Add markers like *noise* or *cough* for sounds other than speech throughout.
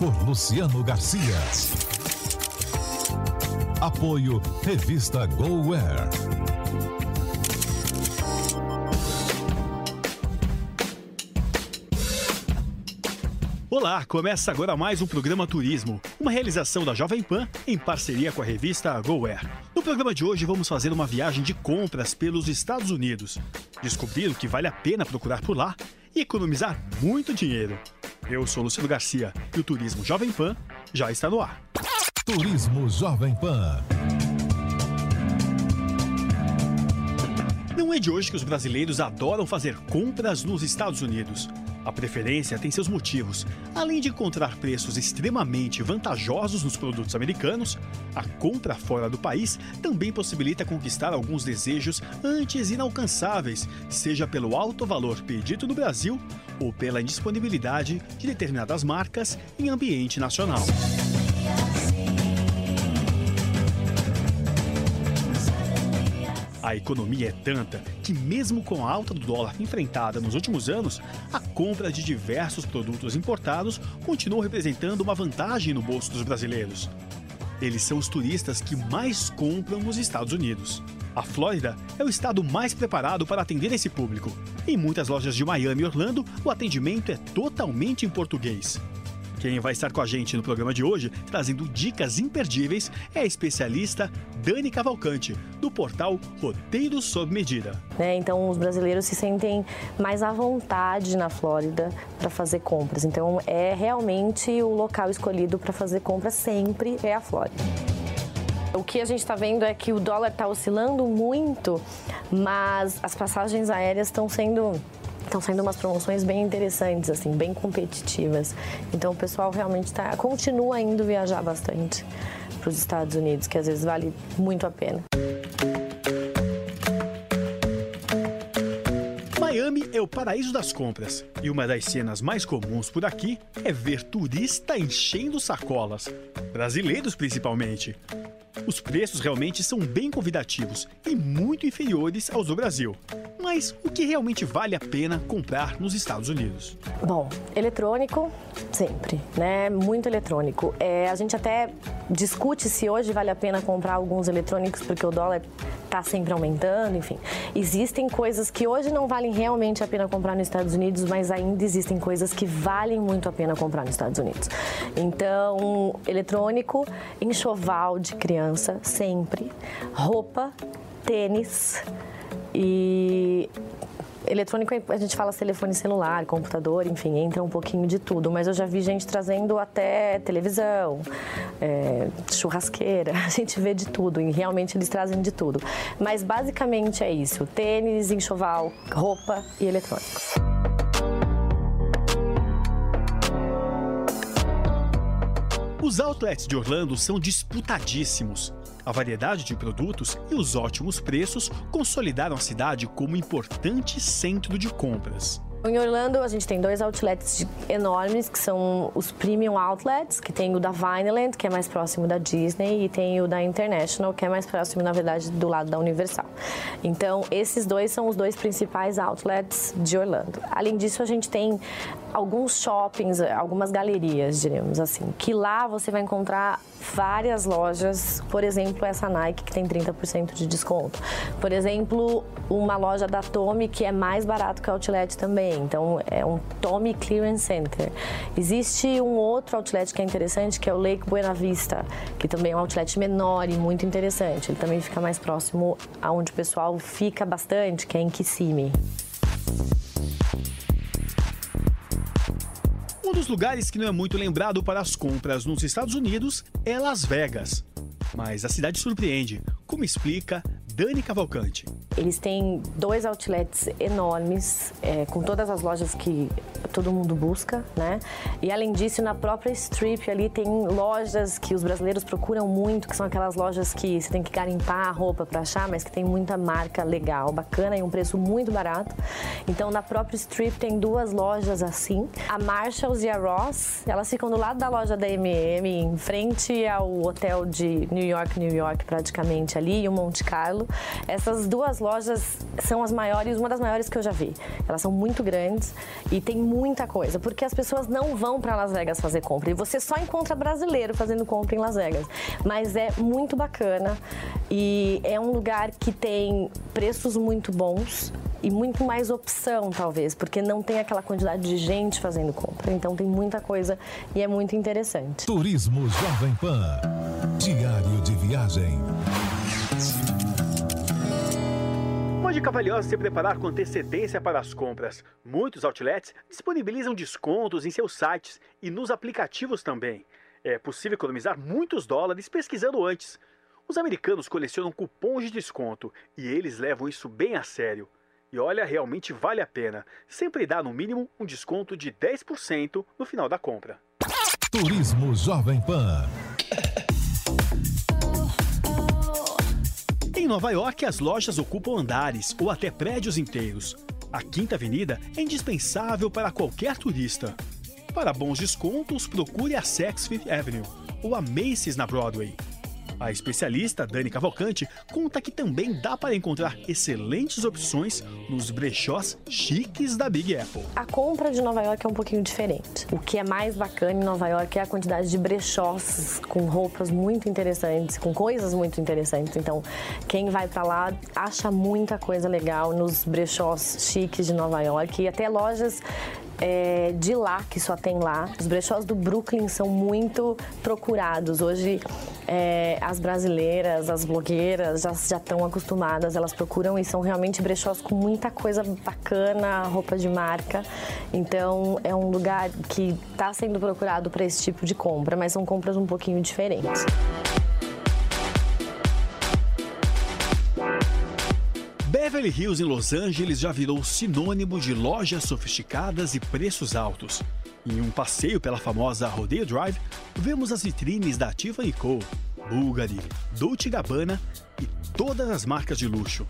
Por Luciano Garcia. Apoio Revista GoWare. Olá, começa agora mais um programa Turismo, uma realização da Jovem Pan em parceria com a revista GoWare. No programa de hoje vamos fazer uma viagem de compras pelos Estados Unidos, descobrir o que vale a pena procurar por lá e economizar muito dinheiro. Eu sou Luciano Garcia e o Turismo Jovem Pan já está no ar. Turismo Jovem Pan. Não é de hoje que os brasileiros adoram fazer compras nos Estados Unidos. A preferência tem seus motivos. Além de encontrar preços extremamente vantajosos nos produtos americanos, a compra fora do país também possibilita conquistar alguns desejos antes inalcançáveis, seja pelo alto valor pedido no Brasil ou pela indisponibilidade de determinadas marcas em ambiente nacional. A economia é tanta que, mesmo com a alta do dólar enfrentada nos últimos anos, a compra de diversos produtos importados continua representando uma vantagem no bolso dos brasileiros. Eles são os turistas que mais compram nos Estados Unidos. A Flórida é o estado mais preparado para atender esse público. Em muitas lojas de Miami e Orlando, o atendimento é totalmente em português. Quem vai estar com a gente no programa de hoje, trazendo dicas imperdíveis, é a especialista Dani Cavalcante, do portal Roteiro Sob Medida. né? Então os brasileiros se sentem mais à vontade na Flórida para fazer compras. Então é realmente o local escolhido para fazer compras sempre é a Flórida. O que a gente está vendo é que o dólar está oscilando muito, mas as passagens aéreas estão sendo estão sendo umas promoções bem interessantes, assim, bem competitivas. Então o pessoal realmente tá, continua indo viajar bastante para os Estados Unidos, que às vezes vale muito a pena. Miami é o paraíso das compras e uma das cenas mais comuns por aqui é ver turista enchendo sacolas, brasileiros principalmente. Os preços realmente são bem convidativos e muito inferiores aos do Brasil. Mas o que realmente vale a pena comprar nos Estados Unidos? Bom, eletrônico, sempre, né? Muito eletrônico. É, a gente até discute se hoje vale a pena comprar alguns eletrônicos porque o dólar está sempre aumentando, enfim. Existem coisas que hoje não valem realmente a pena comprar nos Estados Unidos, mas ainda existem coisas que valem muito a pena comprar nos Estados Unidos. Então, eletrônico, enxoval de criança, sempre. Roupa, tênis e eletrônico a gente fala telefone celular, computador, enfim, entra um pouquinho de tudo. Mas eu já vi gente trazendo até televisão, é, churrasqueira, *laughs* a gente vê de tudo e realmente eles trazem de tudo. Mas basicamente é isso: tênis, enxoval, roupa e eletrônico. Os outlets de Orlando são disputadíssimos. A variedade de produtos e os ótimos preços consolidaram a cidade como importante centro de compras. Em Orlando, a gente tem dois outlets enormes, que são os Premium Outlets, que tem o da Vineland, que é mais próximo da Disney, e tem o da International, que é mais próximo, na verdade, do lado da Universal. Então, esses dois são os dois principais outlets de Orlando. Além disso, a gente tem alguns shoppings, algumas galerias, diríamos assim, que lá você vai encontrar várias lojas, por exemplo, essa Nike que tem 30% de desconto. Por exemplo, uma loja da Tommy que é mais barato que a Outlet também. Então, é um Tommy Clearance Center. Existe um outro outlet que é interessante, que é o Lake Buena Vista, que também é um outlet menor e muito interessante. Ele também fica mais próximo aonde o pessoal fica bastante, que é em Kissimmee. Dos lugares que não é muito lembrado para as compras nos Estados Unidos é Las Vegas. Mas a cidade surpreende, como explica Dani Cavalcante. Eles têm dois outlets enormes, é, com todas as lojas que todo mundo busca, né? E além disso, na própria Strip ali tem lojas que os brasileiros procuram muito, que são aquelas lojas que você tem que garimpar a roupa para achar, mas que tem muita marca legal, bacana e um preço muito barato. Então, na própria Strip tem duas lojas assim. A Marshalls e a Ross, elas ficam do lado da loja da MM, em frente ao hotel de New York, New York praticamente ali, e o Monte Carlo. Essas duas lojas são as maiores, uma das maiores que eu já vi. Elas são muito grandes e tem muita coisa, porque as pessoas não vão para Las Vegas fazer compra e você só encontra brasileiro fazendo compra em Las Vegas. Mas é muito bacana e é um lugar que tem preços muito bons e muito mais opção, talvez, porque não tem aquela quantidade de gente fazendo compra. Então tem muita coisa e é muito interessante. Turismo Jovem Pan. Diário de viagem. Dica valiosa é se preparar com antecedência para as compras. Muitos outlets disponibilizam descontos em seus sites e nos aplicativos também. É possível economizar muitos dólares pesquisando antes. Os americanos colecionam cupons de desconto e eles levam isso bem a sério. E olha, realmente vale a pena. Sempre dá no mínimo um desconto de 10% no final da compra. Turismo Jovem Pan. Nova York, as lojas ocupam andares ou até prédios inteiros. A Quinta Avenida é indispensável para qualquer turista. Para bons descontos, procure a Saks Fifth Avenue ou a Macy's na Broadway. A especialista Dani Cavalcante conta que também dá para encontrar excelentes opções nos brechós chiques da Big Apple. A compra de Nova York é um pouquinho diferente. O que é mais bacana em Nova York é a quantidade de brechós com roupas muito interessantes, com coisas muito interessantes. Então, quem vai para lá acha muita coisa legal nos brechós chiques de Nova York e até lojas é, de lá, que só tem lá. Os brechós do Brooklyn são muito procurados. Hoje, é, as brasileiras, as blogueiras já estão acostumadas, elas procuram e são realmente brechós com muita coisa bacana, roupa de marca. Então, é um lugar que está sendo procurado para esse tipo de compra, mas são compras um pouquinho diferentes. Beverly Hills em Los Angeles já virou sinônimo de lojas sofisticadas e preços altos. Em um passeio pela famosa Rodeo Drive, vemos as vitrines da Tiffany Co, Bulgari, Dolce Gabbana e todas as marcas de luxo.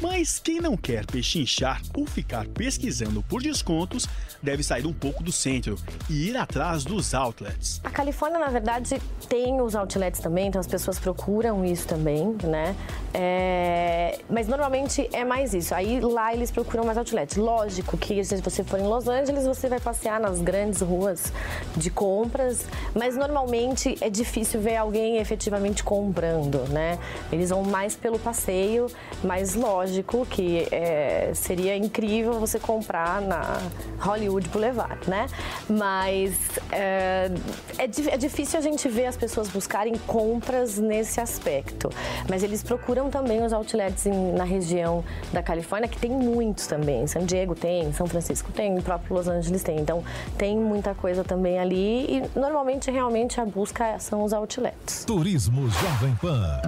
Mas quem não quer pechinchar ou ficar pesquisando por descontos deve sair um pouco do centro e ir atrás dos outlets. A Califórnia, na verdade, tem os outlets também, então as pessoas procuram isso também, né? É... Mas normalmente é mais isso. Aí lá eles procuram mais outlets. Lógico que se você for em Los Angeles, você vai passear nas grandes ruas de compras, mas normalmente é difícil ver alguém efetivamente comprando, né? Eles vão mais pelo passeio, mas lógico que é... seria incrível você comprar na Hollywood Boulevard, né? Mas é, é, é difícil a gente ver as pessoas buscarem compras nesse aspecto. Mas eles procuram também os outlets em, na região da Califórnia, que tem muitos também. San Diego tem, São Francisco tem, o próprio Los Angeles tem. Então tem muita coisa também ali e normalmente realmente a busca são os outlets. Turismo Jovem Pan.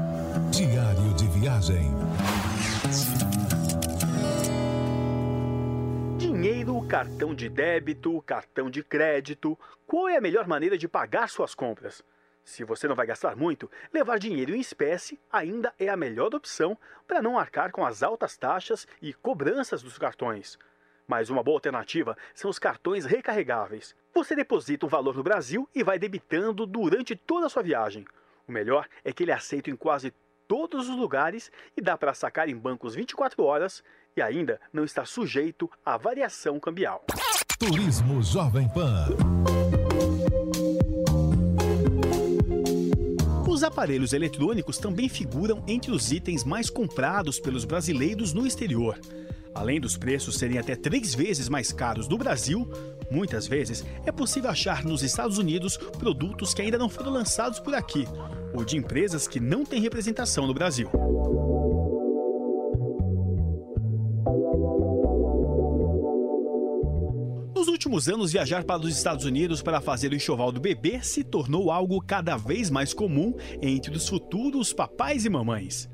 Diário de viagem. Dinheiro, cartão de débito, cartão de crédito. Qual é a melhor maneira de pagar suas compras? Se você não vai gastar muito, levar dinheiro em espécie ainda é a melhor opção para não arcar com as altas taxas e cobranças dos cartões. Mas uma boa alternativa são os cartões recarregáveis. Você deposita um valor no Brasil e vai debitando durante toda a sua viagem. O melhor é que ele é aceito em quase todos os lugares e dá para sacar em bancos 24 horas e ainda não está sujeito à variação cambial. Turismo Jovem Pan. Os aparelhos eletrônicos também figuram entre os itens mais comprados pelos brasileiros no exterior. Além dos preços serem até três vezes mais caros no Brasil, muitas vezes é possível achar nos Estados Unidos produtos que ainda não foram lançados por aqui, ou de empresas que não têm representação no Brasil. Nos últimos anos, viajar para os Estados Unidos para fazer o enxoval do bebê se tornou algo cada vez mais comum entre os futuros papais e mamães.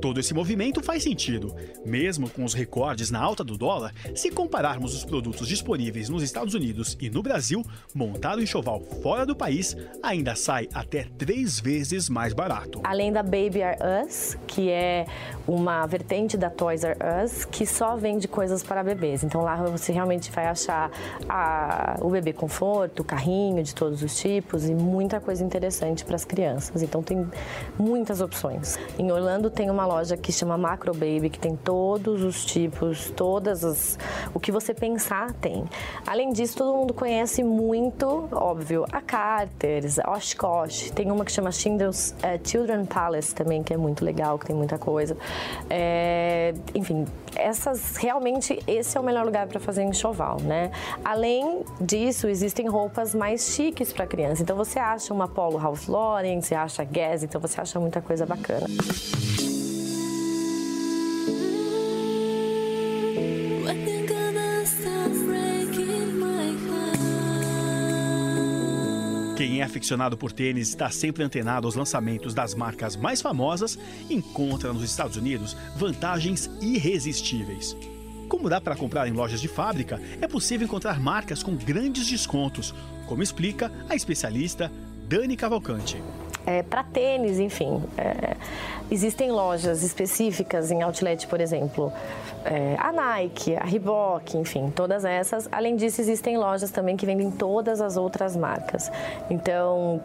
Todo esse movimento faz sentido. Mesmo com os recordes na alta do dólar, se compararmos os produtos disponíveis nos Estados Unidos e no Brasil, montar o enxoval fora do país ainda sai até três vezes mais barato. Além da Baby R Us, que é uma vertente da Toys R Us, que só vende coisas para bebês. Então lá você realmente vai achar a, o bebê conforto, o carrinho de todos os tipos e muita coisa interessante para as crianças. Então tem muitas opções. Em Orlando tem uma loja que chama Macro Baby, que tem todos os tipos, todas as. O que você pensar tem. Além disso, todo mundo conhece muito, óbvio, a Carter's, a Oshkosh. Tem uma que chama Schindler's uh, Children Palace também, que é muito legal, que tem muita coisa. É, enfim, essas realmente esse é o melhor lugar para fazer enxoval, né? Além disso, existem roupas mais chiques para criança. Então você acha uma Polo Ralph Lauren, você acha Guess, então você acha muita coisa bacana. Quem é aficionado por tênis está sempre antenado aos lançamentos das marcas mais famosas e encontra nos Estados Unidos vantagens irresistíveis. Como dá para comprar em lojas de fábrica, é possível encontrar marcas com grandes descontos, como explica a especialista Dani Cavalcante. É, para tênis, enfim, é, existem lojas específicas em outlet, por exemplo, é, a Nike, a Reebok, enfim, todas essas. Além disso, existem lojas também que vendem todas as outras marcas. Então,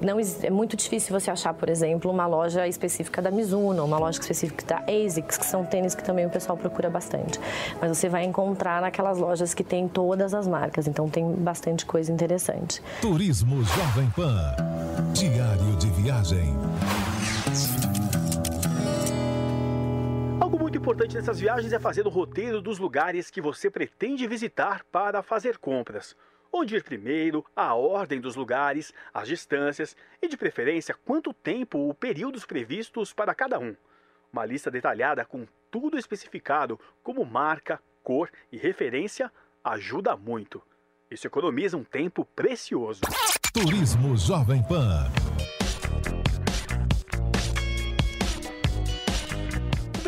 não é muito difícil você achar, por exemplo, uma loja específica da Mizuno, uma loja específica da ASICS, que são tênis que também o pessoal procura bastante. Mas você vai encontrar naquelas lojas que tem todas as marcas, então tem bastante coisa interessante. Turismo Jovem Pan. Diário de viagem. Importante nessas viagens é fazer o roteiro dos lugares que você pretende visitar para fazer compras. Onde ir primeiro, a ordem dos lugares, as distâncias e, de preferência, quanto tempo ou períodos previstos para cada um. Uma lista detalhada com tudo especificado, como marca, cor e referência, ajuda muito. Isso economiza um tempo precioso. Turismo Jovem Pan.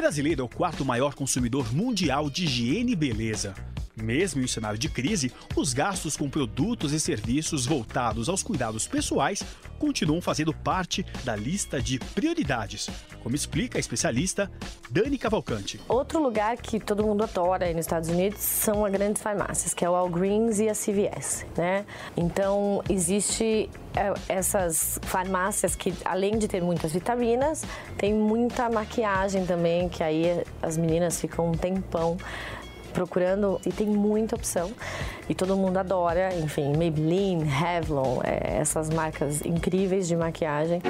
Brasileiro é o quarto maior consumidor mundial de higiene e beleza. Mesmo em cenário de crise, os gastos com produtos e serviços voltados aos cuidados pessoais continuam fazendo parte da lista de prioridades, como explica a especialista Dani Cavalcante. Outro lugar que todo mundo adora aí nos Estados Unidos são as grandes farmácias, que é o Walgreens e a CVS, né? Então, existe é, essas farmácias que, além de ter muitas vitaminas, tem muita maquiagem também, que aí as meninas ficam um tempão procurando e tem muita opção e todo mundo adora, enfim, Maybelline, Revlon, é, essas marcas incríveis de maquiagem.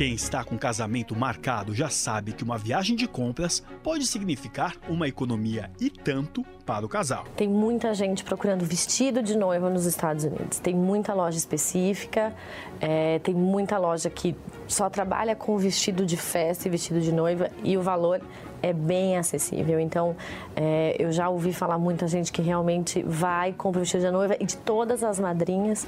Quem está com casamento marcado já sabe que uma viagem de compras pode significar uma economia e tanto para o casal. Tem muita gente procurando vestido de noiva nos Estados Unidos. Tem muita loja específica, é, tem muita loja que só trabalha com vestido de festa e vestido de noiva e o valor é bem acessível. Então, é, eu já ouvi falar muita gente que realmente vai, compra o vestido de noiva e de todas as madrinhas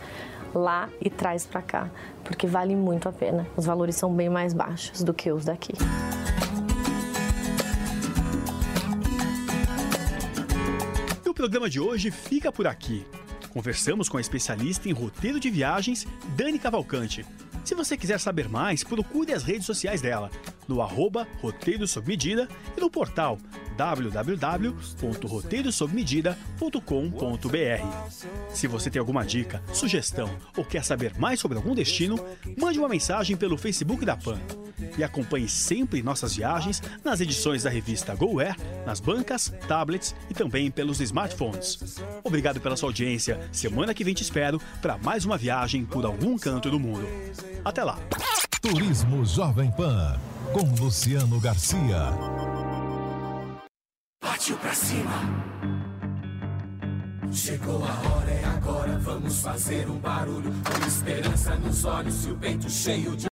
lá e traz para cá, porque vale muito a pena. Os valores são bem mais baixos do que os daqui. E o programa de hoje fica por aqui. Conversamos com a especialista em roteiro de viagens, Dani Cavalcante. Se você quiser saber mais, procure as redes sociais dela, no arroba Roteiro Sob Medida e no portal www.roteirosobmedida.com.br. Se você tem alguma dica, sugestão ou quer saber mais sobre algum destino, mande uma mensagem pelo Facebook da PAN. E acompanhe sempre nossas viagens nas edições da revista GoAir, nas bancas, tablets e também pelos smartphones. Obrigado pela sua audiência. Semana que vem te espero para mais uma viagem por algum canto do mundo. Até lá! Turismo Jovem Pan, com Luciano Garcia. Partiu pra cima. Chegou a hora, é agora, vamos fazer um barulho. Com esperança nos olhos e o peito cheio de.